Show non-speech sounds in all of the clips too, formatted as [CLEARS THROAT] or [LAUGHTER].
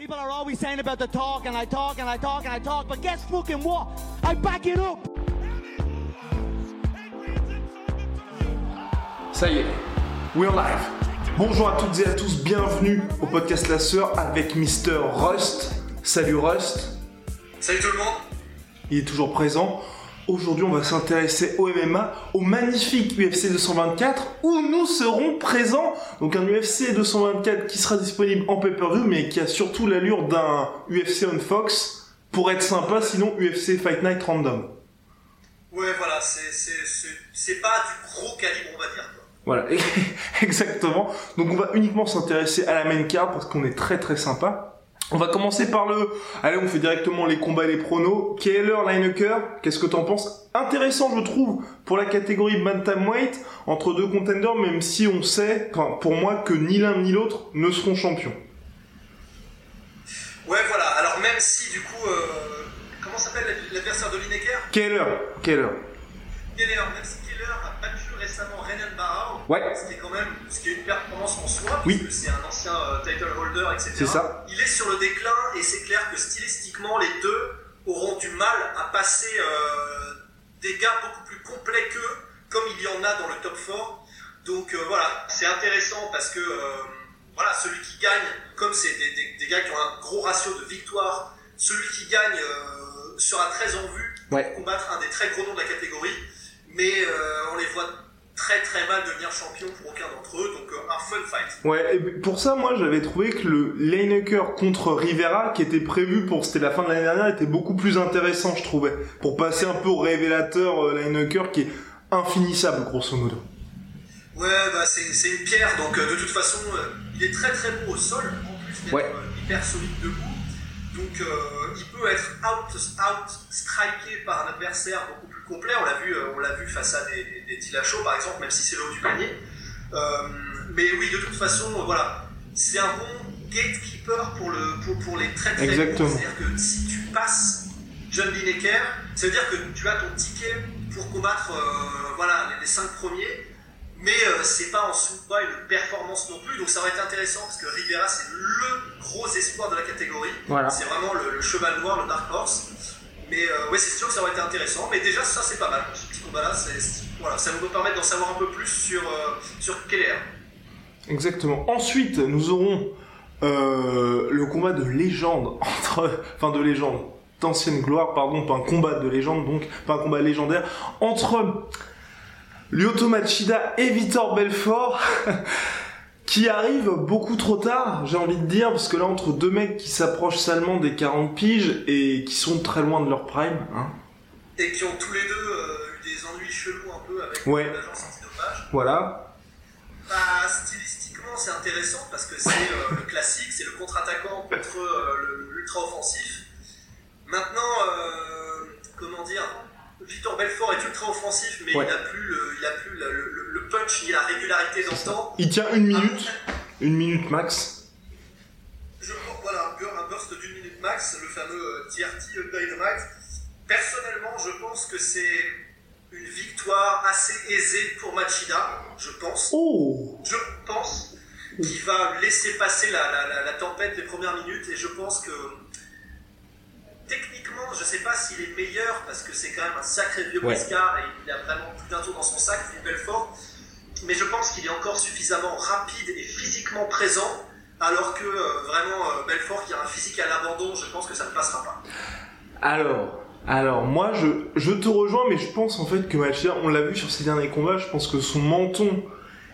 People are always saying about the talk, and I talk, and I talk, and I talk, but guess fucking what? I back it up. Ça y est, we're live. Bonjour à toutes et à tous, bienvenue au podcast La Sœur avec Mr. Rust. Salut Rust, Salut tout le monde il est toujours présent. Aujourd'hui, on va s'intéresser au MMA, au magnifique UFC 224 où nous serons présents. Donc un UFC 224 qui sera disponible en pay-per-view mais qui a surtout l'allure d'un UFC on Fox pour être sympa, sinon UFC Fight Night Random. Ouais voilà, c'est- pas du gros calibre on va dire. Voilà, [LAUGHS] exactement. Donc on va uniquement s'intéresser à la main card parce qu'on est très très sympa. On va commencer par le... Allez, on fait directement les combats et les pronos. Keller, Lineker, qu'est-ce que t'en penses? Intéressant, je trouve, pour la catégorie bantamweight, entre deux contenders, même si on sait, enfin, pour moi, que ni l'un ni l'autre ne seront champions. Ouais voilà, alors même si du coup, euh, comment s'appelle l'adversaire de Lineker? Keller, Keller. Keller, même si Keller a battu récemment Renan Barrow, Ouais. ce qui est quand même ce qui est une performance en soi, Oui. puisque c'est un ancien euh, title holder, etc. C'est ça. Il est sur le déclin et c'est clair que stylistiquement les deux auront du mal à passer euh, des gars beaucoup plus complets qu'eux, comme il y en a dans le top 4. Donc euh, voilà, c'est intéressant parce que voilà, celui qui gagne, comme c'est des, des- des gars qui ont un gros ratio de victoire, celui qui gagne sera très en vue Ouais. pour combattre un des très gros noms de la catégorie, mais euh, on les voit très très mal devenir champions pour aucun d'entre eux, donc euh, un fun fight. Ouais, et pour ça, moi, j'avais trouvé que le Lineker contre Rivera, qui était prévu pour, c'était la fin de l'année dernière, était beaucoup plus intéressant, je trouvais. Pour passer un peu au révélateur euh, Lineker, qui est infinissable, grosso modo. Ouais, bah c'est c'est une pierre, donc euh, de toute façon, euh, il est très très bon au sol, en plus d'être Ouais. euh, hyper solide debout. Donc euh, il peut être out, out striké par un adversaire complet. On l'a vu, euh, on l'a vu face à des, des, par exemple, même si c'est le haut du panier. Euh, mais oui, de toute façon, euh, voilà, c'est un bon gatekeeper pour, le, pour, pour les très très Exactement. bons. C'est-à-dire que si tu passes John Lineker, ça veut dire que tu as ton ticket pour combattre euh, voilà, les, les cinq premiers, mais euh, c'est pas en sous-poids une performance non plus, donc ça aurait été intéressant parce que Rivera c'est le gros espoir de la catégorie, Voilà. c'est vraiment le, le cheval noir, le dark horse. Mais euh, ouais, c'est sûr que ça aurait été intéressant, mais déjà ça c'est pas mal, ce petit combat-là, voilà, ça va nous permettre d'en savoir un peu plus sur, euh, sur Keller. Exactement. Ensuite, nous aurons euh, le combat de légende [LAUGHS] entre, enfin de légende, d'ancienne gloire, pardon, pas un combat de légende, donc pas un combat légendaire entre Lyoto Machida et Vitor Belfort. [LAUGHS] qui arrive beaucoup trop tard, j'ai envie de dire, parce que là, entre deux mecs qui s'approchent salement des 40 piges et qui sont très loin de leur prime, hein. Et qui ont tous les deux euh, eu des ennuis chelous un peu avec Ouais. l'agence antidopage. Voilà. Bah, stylistiquement, c'est intéressant parce que c'est euh, le classique, c'est le contre-attaquant contre euh, l'ultra-offensif. Maintenant, comment dire, Victor Belfort est ultra-offensif, mais Ouais. il n'a plus, le, il a plus le, le- le punch ni la régularité dans le temps. Il tient une minute, une minute max. Je, voilà, un bur- un burst d'une minute max, le fameux euh, TRT Dynamite. Personnellement, je pense que c'est une victoire assez aisée pour Machida, je pense. Oh je pense qu'il va laisser passer la, la- la- la tempête des premières minutes et je pense que techniquement, je sais pas s'il est meilleur parce que c'est quand même un sacré vieux Ouais. briscard et il a vraiment plus d'un tour dans son sac, Philippe Belfort. Mais je pense qu'il est encore suffisamment rapide et physiquement présent alors que euh, vraiment euh, Belfort qui a un physique à l'abandon, je pense que ça ne passera pas. Alors, alors moi je, je te rejoins, mais je pense en fait que Machida, on l'a vu sur ses derniers combats, je pense que son menton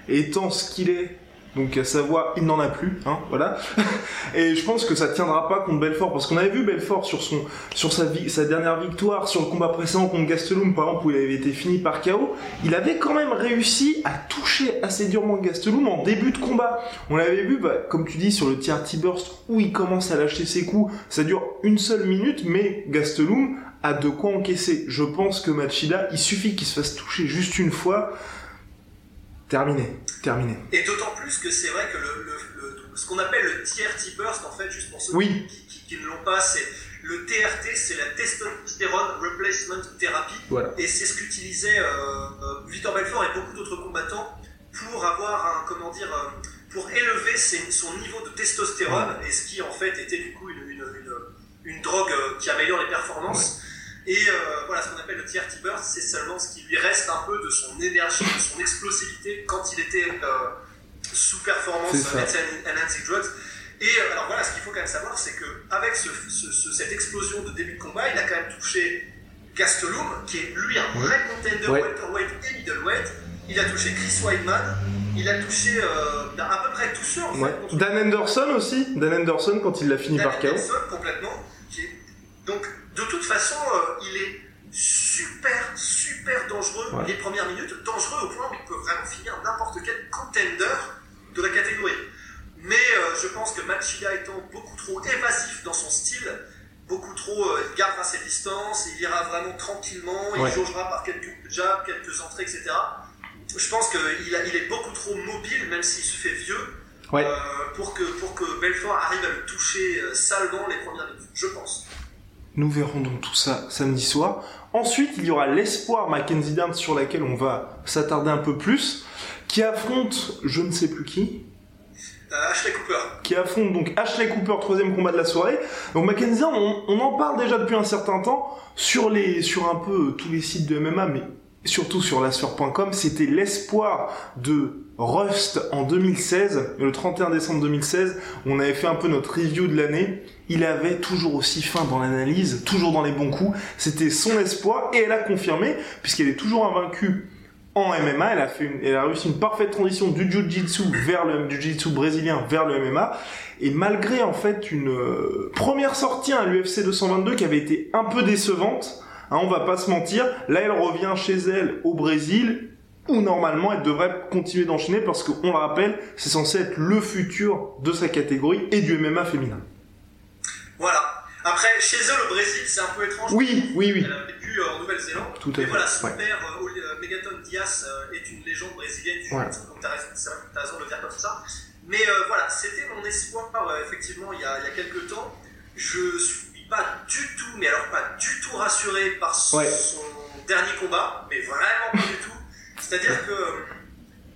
étant ce qu'il est, Donc à savoir, il n'en a plus, hein, voilà. [LAUGHS] Et je pense que ça tiendra pas contre Belfort, parce qu'on avait vu Belfort sur son, sur sa, sa dernière victoire, sur le combat précédent contre Gastelum, par exemple, où il avait été fini par KO. Il avait quand même réussi à toucher assez durement Gastelum en début de combat. On l'avait vu, bah, comme tu dis, sur le tier T-Burst, où il commence à lâcher ses coups. Ça dure une seule minute, mais Gastelum a de quoi encaisser. Je pense que Machida, il suffit qu'il se fasse toucher juste une fois Terminé, terminé. Et d'autant plus que c'est vrai que le, le, ce qu'on appelle le TRT burst, en fait, juste pour ceux oui. qui, ne l'ont pas, c'est le TRT, c'est la Testosterone Replacement Therapy. Voilà. Et c'est ce qu'utilisaient euh, euh, Victor Belfort et beaucoup d'autres combattants pour avoir un, comment dire, euh, pour élever son niveau de testostérone, et ce qui en fait était du coup une, une, une, drogue qui améliore les performances. Et euh, voilà, ce qu'on appelle le TRT burst, c'est seulement ce qui lui reste un peu de son énergie, de son explosivité quand il était euh, sous performance enhancing drugs. Et euh, alors voilà, ce qu'il faut quand même savoir, c'est qu'avec ce, ce, cette explosion de début de combat, il a quand même touché Gastelum, qui est lui un vrai contender welterweight et middleweight. Il a touché Chris Weidman, il a touché à peu près tous ceux en fait. Dan Anderson aussi, Dan Anderson quand il l'a fini par KO. Anderson complètement. Donc de toute façon, euh, il est super, super dangereux les premières minutes, dangereux au point où il peut vraiment finir n'importe quel contender de la catégorie. Mais euh, je pense que Machida étant beaucoup trop évasif dans son style, beaucoup trop, euh, il gardera ses distances, il ira vraiment tranquillement, il jaugera par quelques jabs, quelques entrées, etc. Je pense qu'il il est beaucoup trop mobile, même s'il se fait vieux, pour, que, pour que Belfort arrive à le toucher salement les premières minutes, je pense. Nous verrons donc tout ça samedi soir. Ensuite, il y aura l'espoir Mackenzie Dern sur laquelle on va s'attarder un peu plus, qui affronte je ne sais plus qui. Euh, Ashley Cooper. Qui affronte donc Ashley Cooper, troisième combat de la soirée. Donc Mackenzie Dern, on, en parle déjà depuis un certain temps sur les, sur un peu tous les sites de MMA, mais surtout sur lasphère.com, c'était l'espoir de Rust en 2016, le 31 décembre 2016, on avait fait un peu notre review de l'année. Il avait toujours aussi fin dans l'analyse, toujours dans les bons coups. C'était son espoir et elle a confirmé, puisqu'elle est toujours invaincue en MMA. Elle a fait elle a réussi une parfaite transition du jiu-jitsu vers le jiu-jitsu brésilien vers le MMA. Et malgré en fait une euh, première sortie à l'UFC 222 qui avait été un peu décevante, hein, on va pas se mentir, là elle revient chez elle au Brésil où normalement elle devrait continuer d'enchaîner parce qu'on le rappelle, c'est censé être le futur de sa catégorie et du MMA féminin. Voilà. Après, chez eux, le Brésil, c'est un peu étrange. Oui, oui, oui. Elle a vécu euh, en Nouvelle-Zélande. Tout à Mais voilà, son père, euh, euh, Megaton Diaz, est une légende brésilienne ouais. Donc t'as raison, raison, de le dire comme ça. Mais voilà, c'était mon espoir, effectivement, il y, a, il y a quelques temps. Je suis pas du tout, mais alors pas du tout rassuré par son dernier combat, mais vraiment pas du tout. C'est-à-dire que euh,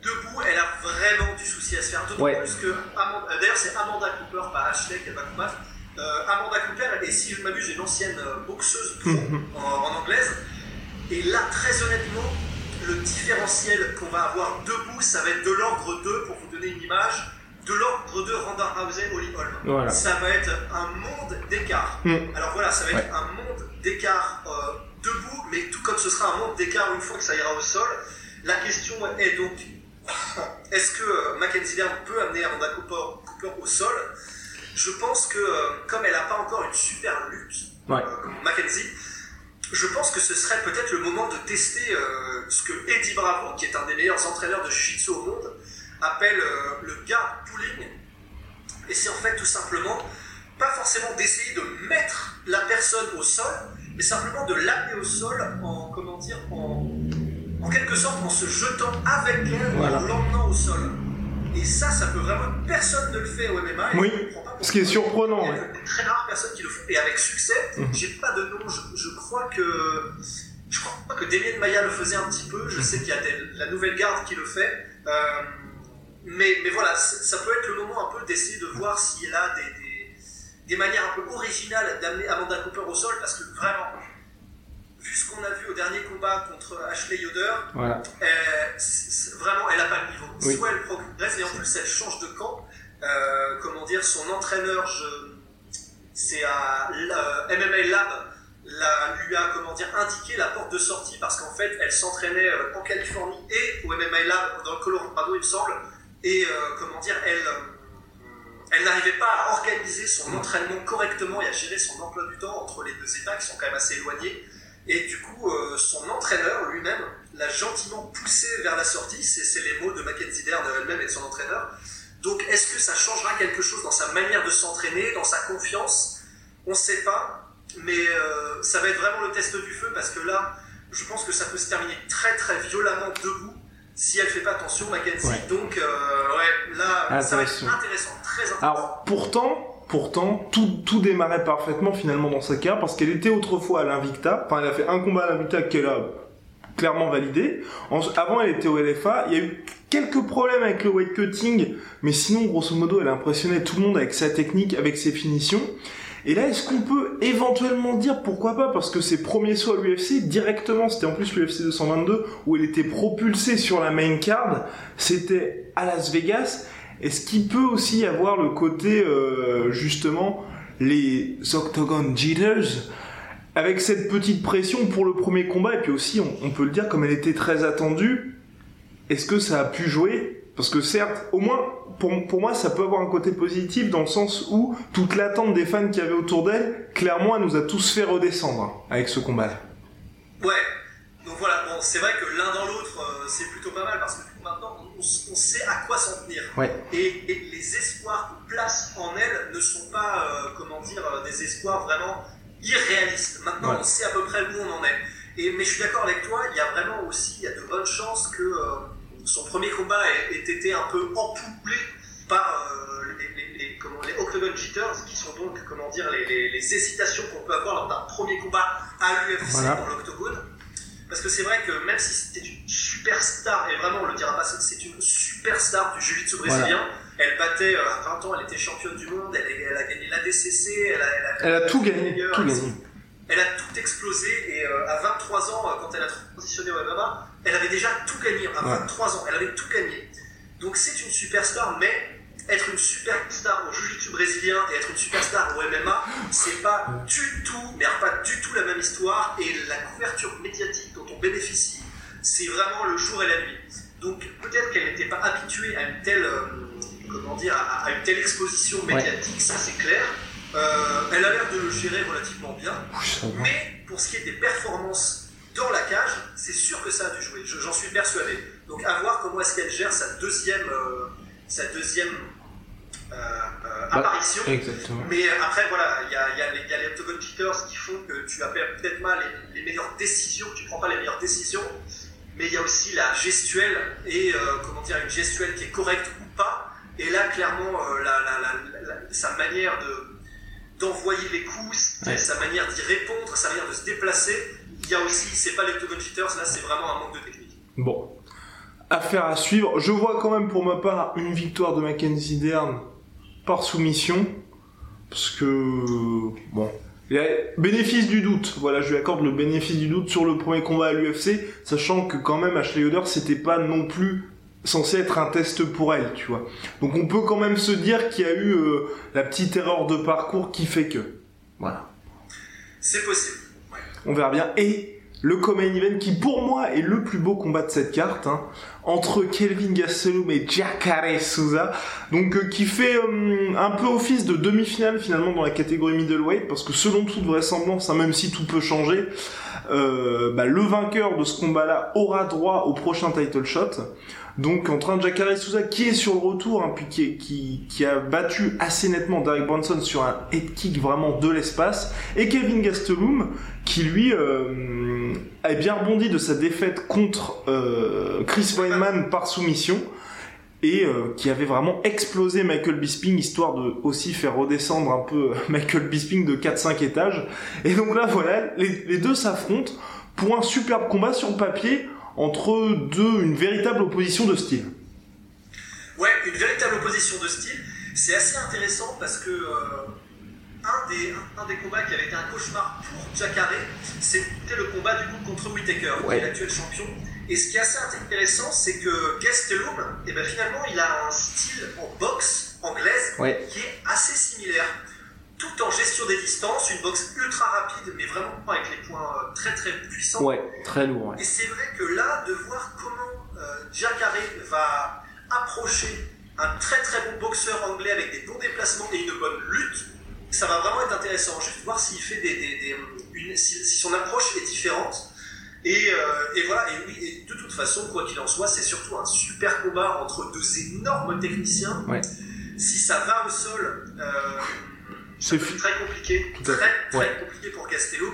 debout, elle a vraiment du souci à se faire. D'autant plus que. Euh, d'ailleurs, c'est Amanda Cooper, pas Ashley, qui combattre. Euh, Amanda Cooper, et si je m'abuse, une ancienne boxeuse mhm. en, anglaise. Et là, très honnêtement, le différentiel qu'on va avoir debout, ça va être de l'ordre 2, pour vous donner une image, de l'ordre 2 Ronda Rousey, Holly Holm. Ça va être un monde d'écart. Alors voilà, ça va être un monde d'écart debout, mais tout comme ce sera un monde d'écart une fois que ça ira au sol. La question est donc, [LAUGHS] est-ce que euh, Mackenzie Dern peut amener Amanda Cooper, Cooper au sol? Je pense que, euh, comme elle n'a pas encore une super lutte, euh, comme Mackenzie, je pense que ce serait peut-être le moment de tester ce que Eddie Bravo, qui est un des meilleurs entraîneurs de jiu-jitsu au monde, appelle le guard pulling. Et c'est en fait tout simplement pas forcément d'essayer de mettre la personne au sol, mais simplement de l'amener au sol en, comment dire, en, en quelque sorte en se jetant avec voilà. en l'emmenant au sol. Et ça, ça peut vraiment. Personne ne le fait au MMA. oui. Ce qui est surprenant. Il y a des très rares personnes qui le font. Et avec succès, mhm. j'ai pas de nom. Je, crois que. Je crois que Damien Maya le faisait un petit peu. Je sais qu'il y a la nouvelle garde qui le fait. Euh, mais, mais voilà, ça peut être le moment un peu d'essayer de voir s'il a des, des, des, manières un peu originales d'amener Amanda Cooper au sol. Parce que vraiment, vu ce qu'on a vu au dernier combat contre Ashley Yoder, voilà. euh, vraiment, elle n'a pas le niveau. Oui. Soit elle progresse et en plus elle change de camp. Euh, comment dire, son entraîneur, c'est à euh, MMA Lab, la, lui a comment dire indiqué la porte de sortie parce qu'en fait elle s'entraînait en Californie et au MMA Lab dans le Colorado il me semble et comment dire, elle, elle n'arrivait pas à organiser son entraînement correctement et à gérer son emploi du temps entre les deux états qui sont quand même assez éloignés. Et du coup, son entraîneur lui-même l'a gentiment poussé vers la sortie. C'est les mots de Mackenzie Dern elle-même et de son entraîneur. Donc, est-ce que ça changera quelque chose dans sa manière de s'entraîner, dans sa confiance? On ne sait pas. Mais euh, ça va être vraiment le test du feu parce que là, je pense que ça peut se terminer très très violemment debout si elle fait pas attention, Mackenzie. Donc, euh, ouais, là, ça va être intéressant, très intéressant. Alors, pourtant, pourtant, tout, démarrait parfaitement finalement dans sa carrière parce qu'elle était autrefois à l'Invicta. Enfin, elle a fait un combat à l'Invicta qu'elle a clairement validé. avant, elle était au LFA. Il y a eu quelques problèmes avec le weight cutting, mais sinon, grosso modo, elle a impressionné tout le monde avec sa technique, avec ses finitions. Et là, est-ce qu'on peut éventuellement dire pourquoi pas? Parce que ses premiers sauts à l'UFC, directement, c'était en plus l'UFC 222, où elle était propulsée sur la main card, c'était à Las Vegas. Est-ce qu'il peut aussi avoir le côté, euh, justement, les Octagon Jitters avec cette petite pression pour le premier combat, et puis aussi, on, peut le dire, comme elle était très attendue, est-ce que ça a pu jouer? Parce que certes, au moins, pour, pour, moi, ça peut avoir un côté positif dans le sens où toute l'attente des fans qui avaient autour d'elle, clairement, elle nous a tous fait redescendre avec ce combat-là. Ouais, donc voilà, bon, c'est vrai que l'un dans l'autre, euh, c'est plutôt pas mal parce que on, sait à quoi s'en tenir. Ouais. Et, les espoirs qu'on place en elle ne sont pas, euh, comment dire, euh, des espoirs vraiment irréaliste. Maintenant, on sait à peu près où on en est. Et, mais je suis d'accord avec toi, il y a vraiment aussi il y a de bonnes chances que euh, son premier combat ait, été un peu empouplé par euh, les, les, comment, les, Octagon Jitters, qui sont donc comment dire, les, hésitations qu'on peut avoir lors d'un premier combat à l'UFC dans l'Octogone. Parce que c'est vrai que même si c'était une superstar, et vraiment on le dira pas, c'est une superstar du jiu-jitsu brésilien, elle battait, euh, à 20 ans, elle était championne du monde, elle, a gagné l'ADCC, elle a, elle a, tout gagné. Tout gagné. Elle a tout explosé et euh, à 23 ans, euh, quand elle a transitionné au MMA, elle avait déjà tout gagné. À 23 ans, elle avait tout gagné. Donc c'est une superstar, mais être une superstar au jiu-jitsu brésilien et être une superstar au MMA, c'est pas du tout, mais pas du tout la même histoire. Et la couverture médiatique bénéficie, c'est vraiment le jour et la nuit. Donc peut-être qu'elle n'était pas habituée à une telle comment dire, à, une telle exposition médiatique, ça c'est clair. Euh, elle a l'air de le gérer relativement bien. Mais pour ce qui est des performances dans la cage, c'est sûr que ça a dû jouer. J'en suis persuadé. Donc à voir comment est-ce qu'elle gère sa deuxième, euh, sa deuxième euh, bah, apparition. Mais après, voilà, il y a, y a, les, y a les Octagon qui font que tu as peut-être mal les, les, meilleures décisions, tu prends pas les meilleures décisions. Mais il y a aussi la gestuelle et comment dire, une gestuelle qui est correcte ou pas. Et là, clairement, euh, sa manière d'envoyer les coups, sa manière d'y répondre, sa manière de se déplacer, il y a aussi, c'est pas les Octagon Cheaters, là c'est vraiment un manque de technique. Bon, affaire à suivre. Je vois quand même pour ma part une victoire de Mackenzie Dern par soumission, parce que bon, bénéfice du doute. Voilà, je lui accorde le bénéfice du doute sur le premier combat à l'UFC, sachant que quand même Ashley Yoder c'était pas non plus censé être un test pour elle, tu vois. Donc on peut quand même se dire qu'il y a eu euh, la petite erreur de parcours qui fait que. Voilà. C'est possible. On verra bien. Et le Common Event qui pour moi est le plus beau combat de cette carte, hein, entre Kelvin Gastelum et Jacare Souza, donc euh, qui fait euh, un peu office de demi-finale finalement dans la catégorie middleweight, parce que selon toute vraisemblance, hein, même si tout peut changer, bah, le vainqueur de ce combat-là aura droit au prochain title shot. Donc entre un Jacare Souza qui est sur le retour, hein, puis qui, qui, a battu assez nettement Derek Bronson sur un head kick vraiment de l'espace, et Kevin Gastelum qui lui euh, a bien rebondi de sa défaite contre euh, Chris Weinman par soumission et euh, qui avait vraiment explosé Michael Bisping histoire de aussi faire redescendre un peu [LAUGHS] Michael Bisping de 4-5 étages. Et donc là voilà, les, les deux s'affrontent pour un superbe combat sur le papier entre deux, une véritable opposition de style. Ouais, une véritable opposition de style. C'est assez intéressant parce que euh, un, des, un, des combats qui avait été un cauchemar pour Jacare, c'était le combat du coup contre Whitaker, qui est l'actuel champion. Et ce qui est assez intéressant, c'est que Gastelum, et eh ben finalement, il a un style en boxe anglaise qui est assez similaire tout en gestion des distances, une boxe ultra rapide, mais vraiment avec les points euh, très très puissants. Ouais, très lourd. Et c'est vrai que là, de voir comment euh, Jacare va approcher un très très bon boxeur anglais avec des bons déplacements et une bonne lutte, ça va vraiment être intéressant. Je vais voir s'il fait des, des, une, si, son approche est différente. Et, euh, et voilà, et oui, et de toute façon, quoi qu'il en soit, c'est surtout un super combat entre deux énormes techniciens. Ouais. Si ça va au sol, euh, c'est très compliqué, très très compliqué pour Castello,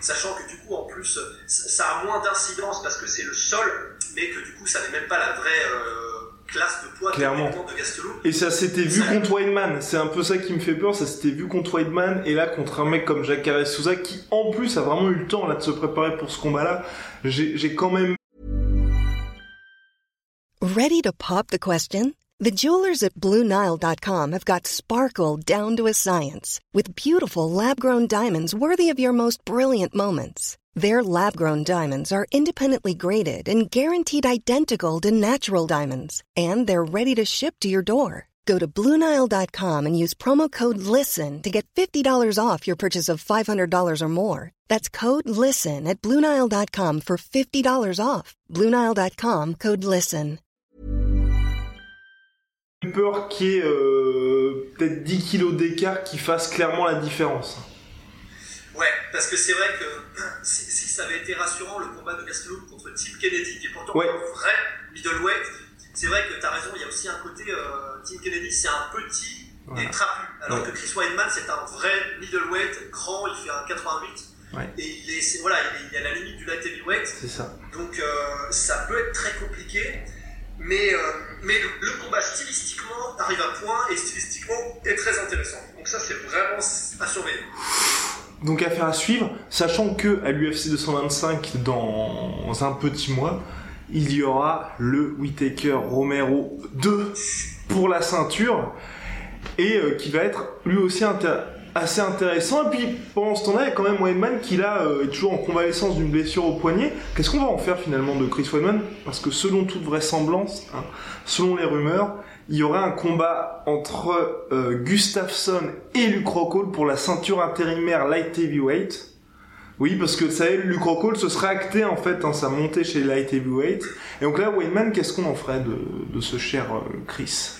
sachant que du coup, en plus, ça a moins d'incidence parce que c'est le sol, mais que du coup, ça n'est même pas la vraie. Euh, classe de poids Clairement. de. Et ça s'était vu contre Weidman. C'est un peu ça qui me fait peur. Ça s'était vu contre Weidman et là contre un mec comme Jacare Souza qui en plus a vraiment eu le temps là de se préparer pour ce combat-là. J'ai quand même. Ready to pop the question? The jewelers at BlueNile.com have got sparkle down to a science with beautiful lab-grown diamonds worthy of your most brilliant moments. Their lab grown diamonds are independently graded and guaranteed identical to natural diamonds, and they're ready to ship to your door. Go to Bluenile.com and use promo code LISTEN to get $50 off your purchase of $500 or more. That's code LISTEN at Bluenile.com for $50 off. Bluenile.com code LISTEN. Peur qu'il y ait euh, peut-être 10 kilos d'écart qui fasse clairement la différence. Ouais, parce que c'est vrai que si, ça avait été rassurant le combat de Gastelum contre Tim Kennedy, qui est pourtant un vrai middleweight, c'est vrai que tu as raison, il y a aussi un côté. Euh, Tim Kennedy, c'est un petit et trapu, alors que Chris Weidman, c'est un vrai middleweight, grand, il fait un 88. Et il est, voilà, il est, à la limite du light heavyweight. C'est ça. Donc euh, ça peut être très compliqué. Mais, euh, mais le, combat stylistiquement arrive à point et stylistiquement est très intéressant. Donc ça c'est vraiment à surveiller. Donc affaire à suivre, sachant que à l'UFC 225 dans un petit mois, il y aura le Whitaker Romero 2 pour la ceinture et euh, qui va être lui aussi assez intéressant. Et puis pendant ce temps-là, il y a quand même Weidman qui là euh, est toujours en convalescence d'une blessure au poignet. Qu'est-ce qu'on va en faire finalement de Chris Weidman? Parce que selon toute vraisemblance, hein, selon les rumeurs, il y aurait un combat entre euh, Gustafsson et Luke Rockhold pour la ceinture intérimaire light heavyweight. Oui, parce que ça, Luke Rockhold se serait acté en fait hein, sa montée chez light heavyweight. Et donc là, Wayman, qu'est-ce qu'on en ferait de, ce cher euh, Chris?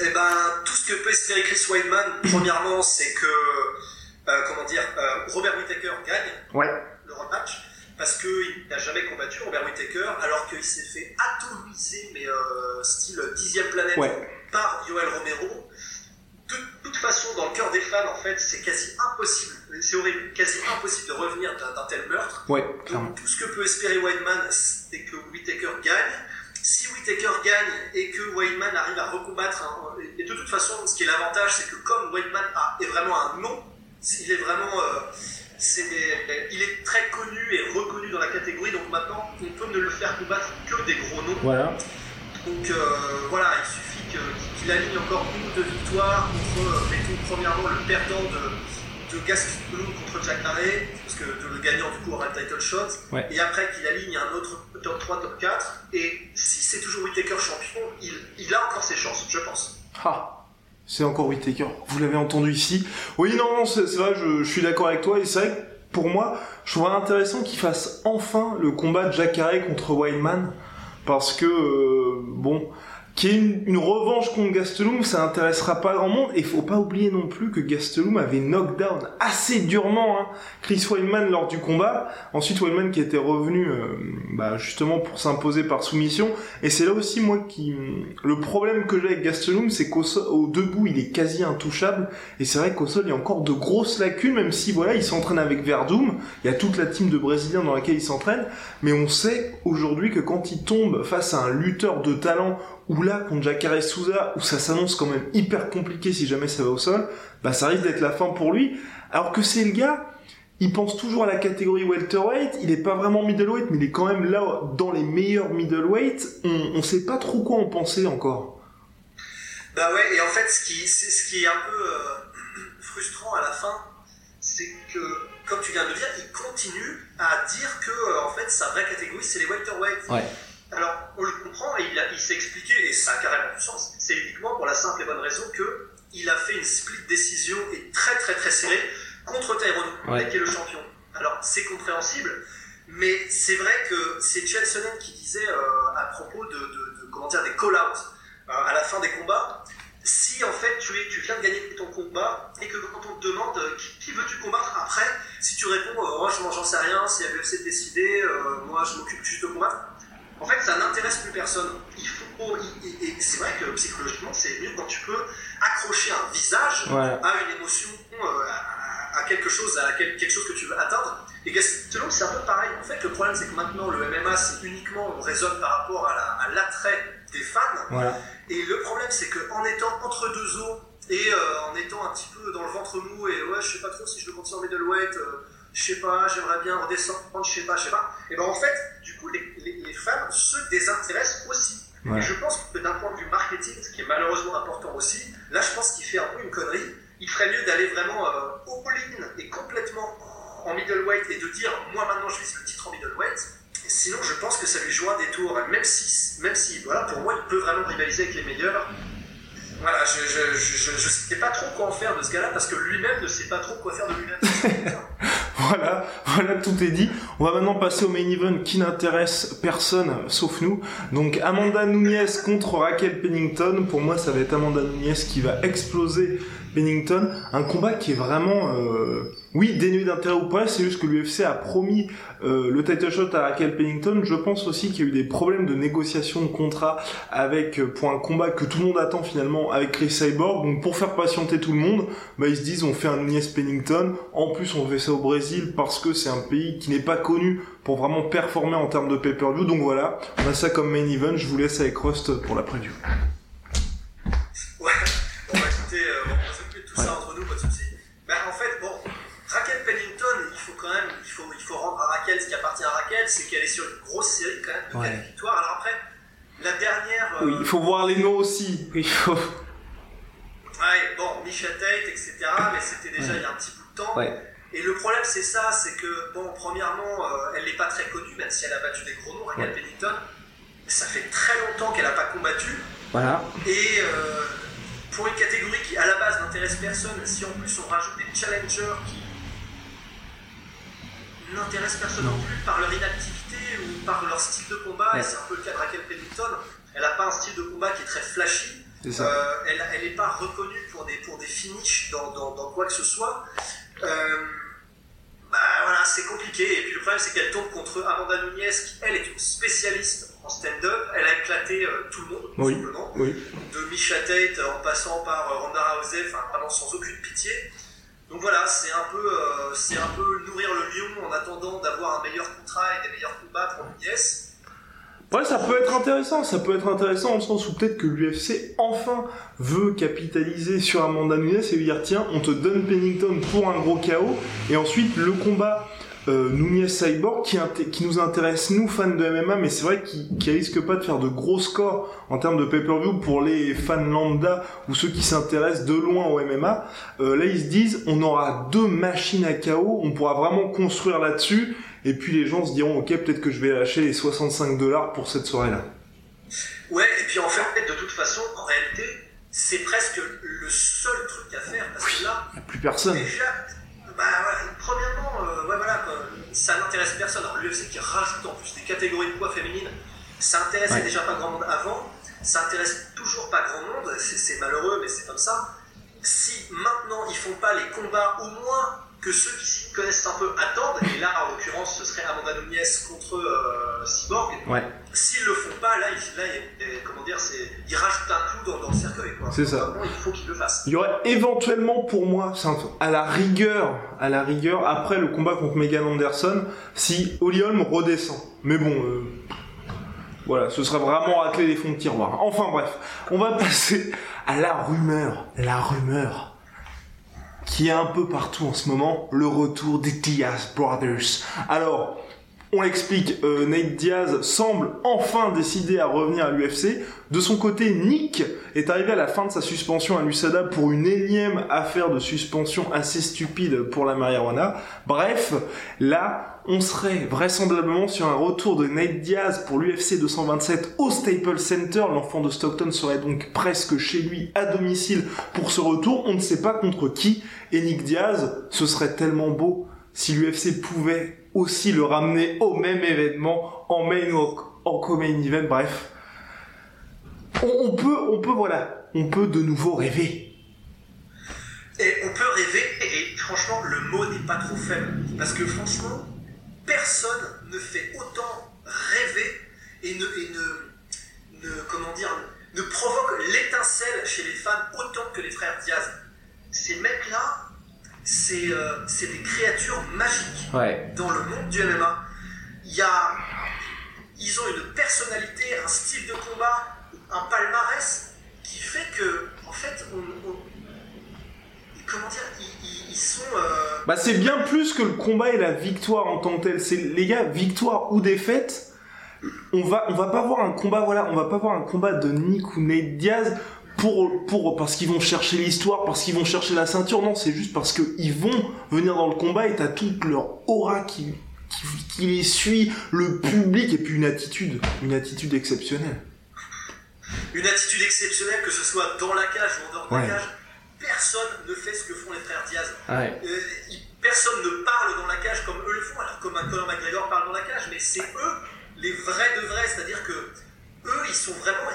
Eh ben, tout ce que peut espérer Chris Weidman, premièrement, c'est que, euh, comment dire, Robert Whittaker gagne ouais. le rematch parce qu'il n'a jamais combattu Robert Whittaker, alors qu'il s'est fait atomiser, mais euh, style dixième planète, par Yoel Romero. De toute façon, dans le cœur des fans, en fait, c'est quasi impossible, c'est horrible, quasi impossible de revenir d'un tel meurtre. Ouais, Donc, tout ce que peut espérer Whiteman, c'est que Whittaker gagne. Si Whittaker gagne et que Whiteman arrive à recombattre, et de toute façon, ce qui est l'avantage, c'est que comme Whiteman est vraiment un nom, il est vraiment. Euh, il est très connu et reconnu dans la catégorie, donc maintenant on peut ne le faire combattre que des gros noms. Voilà. Donc euh, voilà, il suffit qu'il aligne encore une ou deux victoires contre, euh, mettons premièrement le perdant de, de Gastelum contre Jack Harry, parce que de le gagnant du coup aura le title shot, et après qu'il aligne un autre top 3, top 4, et si c'est toujours Whitaker champion, il, il a encore ses chances, je pense. Ha c'est encore Whittaker. Vous l'avez entendu ici. Oui, non, c'est vrai, je, suis d'accord avec toi. Et c'est vrai que pour moi, je trouve intéressant qu'il fasse enfin le combat de Jacare contre Wildman. Parce que, euh, bon, qui est une, revanche contre Gastelum, ça intéressera pas grand monde. Et faut pas oublier non plus que Gastelum avait knockdown assez durement hein, Chris Weidman lors du combat. Ensuite Weidman qui était revenu euh, bah, justement pour s'imposer par soumission. Et c'est là aussi moi qui le problème que j'ai avec Gastelum, c'est qu'au au debout il est quasi intouchable. Et c'est vrai qu'au sol il y a encore de grosses lacunes, même si voilà il s'entraîne avec Verdum. Il y a toute la team de Brésiliens dans laquelle il s'entraîne. Mais on sait aujourd'hui que quand il tombe face à un lutteur de talent ou là, contre Jacare Souza, où ça s'annonce quand même hyper compliqué si jamais ça va au sol, bah ça risque d'être la fin pour lui. Alors que c'est le gars, il pense toujours à la catégorie welterweight, il est pas vraiment middleweight, mais il est quand même là dans les meilleurs middleweight. On, on sait pas trop quoi en penser encore. Bah ouais, et en fait, ce qui, c'est ce qui est un peu euh, [CLEARS THROAT] frustrant à la fin, c'est que, comme tu viens de le dire, il continue à dire que, euh, en fait, sa vraie catégorie, c'est les welterweight. Ouais. Alors, on le comprend, et il, il s'est expliqué, et ça a carrément du sens, c'est uniquement pour la simple et bonne raison que il a fait une split décision et très très très serrée contre Tyrone, qui est le champion. Alors, c'est compréhensible, mais c'est vrai que c'est Sonnen qui disait euh, à propos de, de, comment dire, des call-outs à la fin des combats. Si en fait tu, es, tu viens de gagner ton combat et que quand on te demande qui, veux-tu combattre après, si tu réponds moi j'en sais rien, si l'UFC décidé, moi je m'occupe juste de combattre, en fait, ça n'intéresse plus personne. Il faut, et, c'est vrai que psychologiquement, c'est mieux quand tu peux accrocher un visage à une émotion, euh, à, quelque chose, à quelque chose que tu veux atteindre. Et Gastelum, c'est un peu pareil. En fait, le problème, c'est que maintenant, le MMA, c'est uniquement, on raisonne par rapport à l'attrait des fans. Et le problème, c'est qu'en étant entre deux eaux et euh, en étant un petit peu dans le ventre mou, et ouais, je sais pas trop si je veux continuer en middleweight, euh, je sais pas, j'aimerais bien redescendre, je sais pas, je sais pas. Et ben en fait, du coup, les, les, femmes se désintéressent aussi. Et je pense que d'un point de vue marketing, ce qui est malheureusement important aussi, là je pense qu'il fait un peu une connerie. Il ferait mieux d'aller vraiment euh, all-in et complètement en middleweight et de dire moi maintenant je vise le titre en middleweight. Sinon, je pense que ça lui joue un détour, même si, même si, voilà, pour moi, il peut vraiment rivaliser avec les meilleurs. Voilà, je ne sais pas trop quoi en faire de ce gars-là parce que lui-même ne sait pas trop quoi faire de lui-même. [LAUGHS] voilà, voilà, tout est dit. On va maintenant passer au main event qui n'intéresse personne sauf nous. Donc Amanda Nunes contre Raquel Pennington. Pour moi, ça va être Amanda Nunes qui va exploser Pennington. Un combat qui est vraiment, euh, oui, dénué d'intérêt ou pas. C'est juste que l'UFC a promis euh, le title shot à Raquel Pennington. Je pense aussi qu'il y a eu des problèmes de négociation de contrat avec euh, pour un combat que tout le monde attend finalement avec Chris Cyborg. Donc pour faire patienter tout le monde, bah, ils se disent on fait un Nunes Pennington. En plus, on fait ça au Brésil parce que c'est un pays qui n'est pas connu pour vraiment performer en termes de pay-per-view. Donc voilà, on a ça comme main event. Je vous laisse avec Rust pour la preview. Ce qui appartient à Raquel, c'est qu'elle est sur une grosse série quand même de ouais. victoires. Alors après, la dernière. Oui, il faut voir les noms aussi. Il faut. Ouais, bon, Misha Tate, etc. Mais c'était déjà il y a un petit bout de temps. Et le problème, c'est ça, c'est que, bon, premièrement, euh, elle n'est pas très connue, même si elle a battu des gros noms, Raquel Pennington. Ça fait très longtemps qu'elle n'a pas combattu. Voilà. Et euh, pour une catégorie qui, à la base, n'intéresse personne, si en plus on rajoute des challengers qui n'intéressent personne non plus par leur inactivité ou par leur style de combat. Et c'est un peu le cas de Raquel Pennington. Elle n'a pas un style de combat qui est très flashy. Euh, elle n'est pas reconnue pour des, pour des finishes dans, dans, quoi que ce soit. Euh, bah, voilà, c'est compliqué. Et puis le problème, c'est qu'elle tombe contre Amanda Nunes, qui elle est une spécialiste en stand-up. Elle a éclaté euh, tout le monde, tout simplement. De Misha Tate en passant par Ronda Rousey, enfin vraiment sans aucune pitié. Donc voilà, c'est un peu, euh, c'est un peu nourrir le lion en attendant d'avoir un meilleur contrat et des meilleurs combats pour l'US. Ouais, ça peut être intéressant, ça peut être intéressant le sens où peut-être que l'UFC enfin veut capitaliser sur Amanda Nunes et lui dire tiens, on te donne Pennington pour un gros chaos et ensuite le combat euh, Nunez Cyborg qui, qui, nous intéresse nous fans de MMA mais c'est vrai qu'il risque pas de faire de gros scores en termes de pay-per-view pour les fans lambda ou ceux qui s'intéressent de loin au MMA euh, là ils se disent on aura deux machines à KO on pourra vraiment construire là-dessus. Et puis les gens se diront ok peut-être que je vais lâcher les 65 dollars pour cette soirée là ouais et puis en fait de toute façon en réalité c'est presque le seul truc à faire parce que là il n'y a plus personne bah, premièrement, euh, ouais, voilà, ça n'intéresse personne. Alors, l'UFC qui rajoute en plus des catégories de poids féminines, ça intéressait déjà pas grand monde avant, ça intéresse toujours pas grand monde, c'est malheureux, mais c'est comme ça. Si maintenant ils font pas les combats, au moins que ceux qui s'y connaissent un peu attendent, et là en l'occurrence ce serait Amanda Nunes contre euh, Cyborg, ouais. s'ils le font pas, là, il, là comment dire, ils rajoutent un clou dans, le cercueil. C'est ça. il faut qu'ils le fassent. Il y aurait éventuellement pour moi, à la rigueur, à la rigueur, après le combat contre Megan Anderson, si Holly Holm redescend. Mais bon, euh, voilà, ce serait vraiment racler les fonds de tiroir. Enfin bref, on va passer à la rumeur. La rumeur qui est un peu partout en ce moment, le retour des Diaz Brothers. Alors, on l'explique, euh, Nate Diaz semble enfin décider à revenir à l'UFC. De son côté, Nick est arrivé à la fin de sa suspension à l'USADA pour une énième affaire de suspension assez stupide pour la marijuana. Bref, là, on serait vraisemblablement sur un retour de Nate Diaz pour l'UFC 227 au Staples Center. L'enfant de Stockton serait donc presque chez lui à domicile pour ce retour. On ne sait pas contre qui. Et Nick Diaz, ce serait tellement beau si l'UFC pouvait aussi le ramener au même événement en main ou en co-main event. Bref, on, peut, on peut, voilà, on peut de nouveau rêver. Et on peut rêver, et franchement, le mot n'est pas trop faible. Parce que franchement, personne ne fait autant rêver et ne, et ne, ne comment dire, ne provoque l'étincelle chez les fans autant que les frères Diaz. Ces mecs-là, c'est euh, des créatures magiques dans le monde du MMA. Il y a, ils ont une personnalité, un style de combat, un palmarès qui fait que, en fait, on, comment dire, ils, sont. Euh, bah, c'est bien plus que le combat et la victoire en tant que tel. C'est les gars, victoire ou défaite. On va, on va pas voir un combat, voilà, on va pas voir un combat de Nick ou Nate Diaz pour, pour, parce qu'ils vont chercher l'histoire, parce qu'ils vont chercher la ceinture. Non, c'est juste parce qu'ils vont venir dans le combat et t'as toute leur aura qui, qui, qui, les suit, le public et puis une attitude, une attitude exceptionnelle. Une attitude exceptionnelle, que ce soit dans la cage ou en dehors de la cage personne ne fait ce que font les frères Diaz. Euh, personne ne parle dans la cage comme eux le font, alors comme un Conor McGregor parle dans la cage, mais c'est eux les vrais de vrais, c'est-à-dire que eux, ils sont vraiment.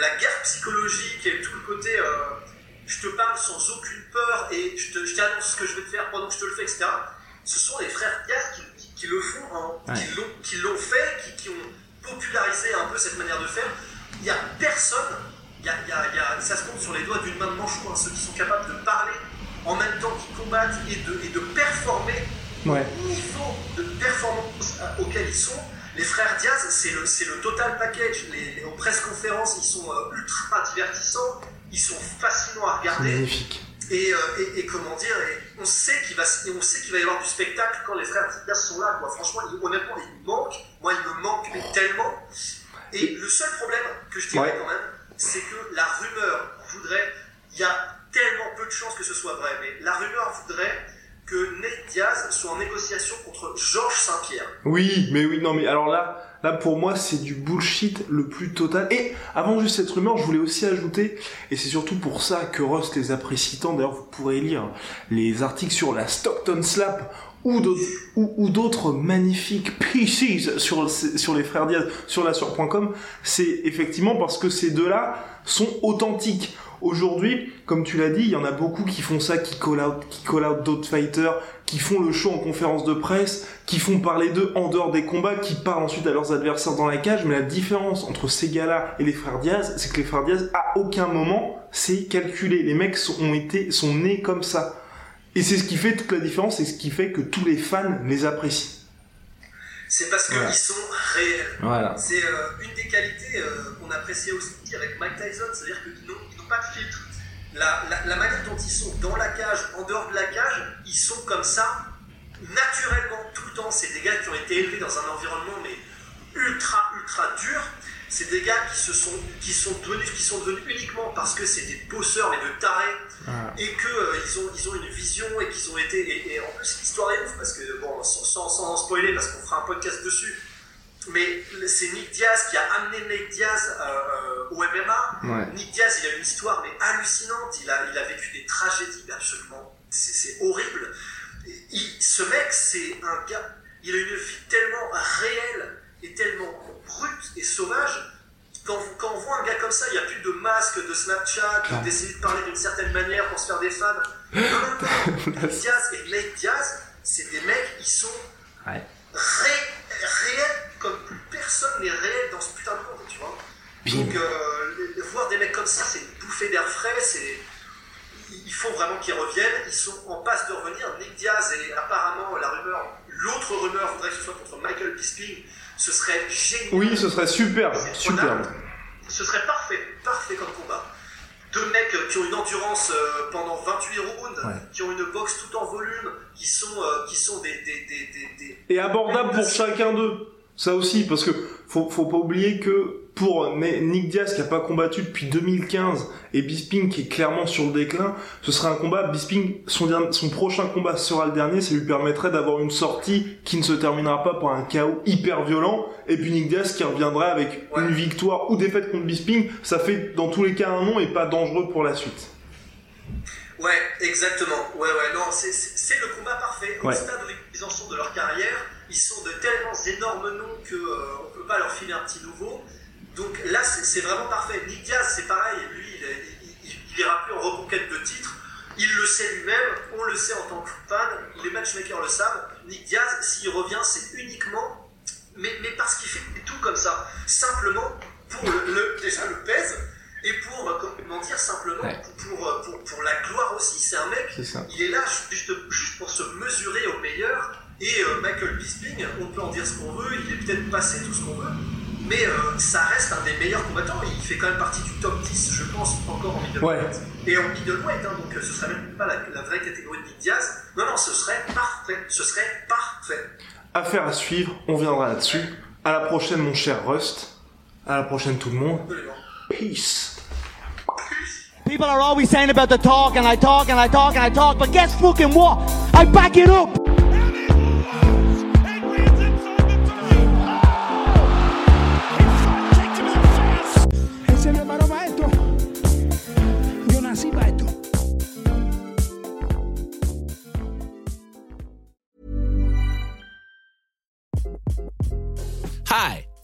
la guerre psychologique et tout le côté. Euh, je te parle sans aucune peur et je t'annonce ce que je vais te faire pendant que je te le fais, etc. Ce sont les frères Diaz qui, le font, qui l'ont fait, qui, ont popularisé un peu cette manière de faire. Il n'y a personne ça se compte sur les doigts d'une main de manchot, hein, ceux qui sont capables de parler en même temps qu'ils combattent et de, et de performer au niveau de performance auquel ils sont. Les frères Diaz, c'est le, le total package. Les, aux presse conférences, ils sont euh, ultra divertissants, ils sont fascinants à regarder. Magnifique. Et, euh, et, et, comment dire, on sait qu'il va, on sait qu'il va y avoir du spectacle quand les frères Diaz sont là. Quoi. Franchement, honnêtement, ils me manquent. Moi, ils me manquent tellement. Et le seul problème que je dirais quand même, c'est que la rumeur voudrait, il y a tellement peu de chances que ce soit vrai, mais la rumeur voudrait que Nate Diaz soit en négociation contre Georges Saint-Pierre. Oui, mais oui, non, mais alors là, là pour moi c'est du bullshit le plus total. Et avant juste cette rumeur, je voulais aussi ajouter, et c'est surtout pour ça que Rust les apprécie tant. D'ailleurs, vous pourrez lire les articles sur la Stockton Slap ou d'autres magnifiques pieces sur, sur les frères Diaz sur la sur.com, c'est effectivement parce que ces deux-là sont authentiques. Aujourd'hui, comme tu l'as dit, il y en a beaucoup qui font ça, qui call out, qui d'autres fighters, qui font le show en conférence de presse, qui font parler d'eux en dehors des combats, qui parlent ensuite à leurs adversaires dans la cage. Mais la différence entre ces gars-là et les frères Diaz, c'est que les frères Diaz, à aucun moment, c'est calculé. Les mecs ont été, sont nés comme ça. Et c'est ce qui fait toute la différence et ce qui fait que tous les fans les apprécient. C'est parce qu'ils sont réels. Voilà. C'est euh, une des qualités euh, qu'on appréciait aussi avec Mike Tyson, c'est-à-dire qu'ils n'ont pas de filtre. La, la, manière dont ils sont dans la cage, en dehors de la cage, ils sont comme ça, naturellement, tout le temps. C'est des gars qui ont été élevés dans un environnement mais ultra, ultra dur c'est des gars qui se sont qui sont devenus qui sont devenus uniquement parce que c'est des bosseurs mais de tarés ah. et que euh, ils ont ils ont une vision et qu'ils ont été et, en plus l'histoire est ouf parce que bon sans, sans, spoiler parce qu'on fera un podcast dessus mais c'est Nick Diaz qui a amené Nick Diaz euh, euh, au MMA. Nick Diaz, il a une histoire mais hallucinante. Il a, il a vécu des tragédies absolument. C'est horrible. ce mec, c'est un gars. Il a une vie tellement réelle tellement brute et sauvage. Quand, quand, on voit un gars comme ça, il n'y a plus de masque, de Snapchat, d'essayer de parler d'une certaine manière pour se faire des fans. Non, non, non. Diaz et Blake Diaz, c'est des mecs, ils sont réels comme plus personne n'est réel dans ce putain de monde, tu vois. Donc, euh, voir des mecs comme ça, c'est une bouffée d'air frais, c'est il faut vraiment qu'ils reviennent. Ils sont en passe de revenir. Nick Diaz et apparemment la rumeur, l'autre rumeur voudrait que ce soit contre Michael Bisping. Ce serait génial. Oui, ce serait super, super. Ce serait parfait, parfait comme combat. Deux mecs qui ont une endurance euh, pendant 28 rounds, qui ont une boxe tout en volume, qui sont, euh, qui sont des, des, des, des Et abordables pour chacun d'eux. Ça aussi, parce que faut, faut pas oublier que pour Nick Diaz qui a pas combattu depuis 2015 et Bisping qui est clairement sur le déclin, ce sera un combat. Bisping, son, son prochain combat sera le dernier, ça lui permettrait d'avoir une sortie qui ne se terminera pas par un chaos hyper violent. Et puis Nick Diaz qui reviendra avec une victoire ou défaite contre Bisping, ça fait dans tous les cas un nom et pas dangereux pour la suite. Ouais, exactement. Ouais, ouais, non, c'est le combat parfait. Au stade où ils en sont de leur carrière, ils sont de tellement énormes noms qu'on euh, ne peut pas leur filer un petit nouveau. Donc là, c'est vraiment parfait. Nick Diaz, c'est pareil, lui, il, il, ira plus en reconquête de titre. Il le sait lui-même, on le sait en tant que fan, les matchmakers le savent. Nick Diaz, s'il revient, c'est uniquement, mais, mais parce qu'il fait tout comme ça, simplement pour le, déjà le pèse et pour, euh, comment dire, simplement pour, euh, pour, pour, la gloire aussi. C'est un mec, il est là juste, juste pour se mesurer au meilleur. Et euh, Michael Bisping, on peut en dire ce qu'on veut, il est peut-être passé tout ce qu'on veut, mais ça reste un des meilleurs combattants. Il fait quand même partie du top 10, je pense, encore en middleweight. Et en middleweight, hein, donc ce serait même pas la, vraie catégorie de Nick Diaz. Non, non, ce serait parfait. Ce serait parfait. Affaire à suivre, on viendra là-dessus. À la prochaine, mon cher Rust. À la prochaine, tout le monde. Peace. People are always saying about the talk, and I talk, and I talk, and I talk, but guess fucking what? I back it up!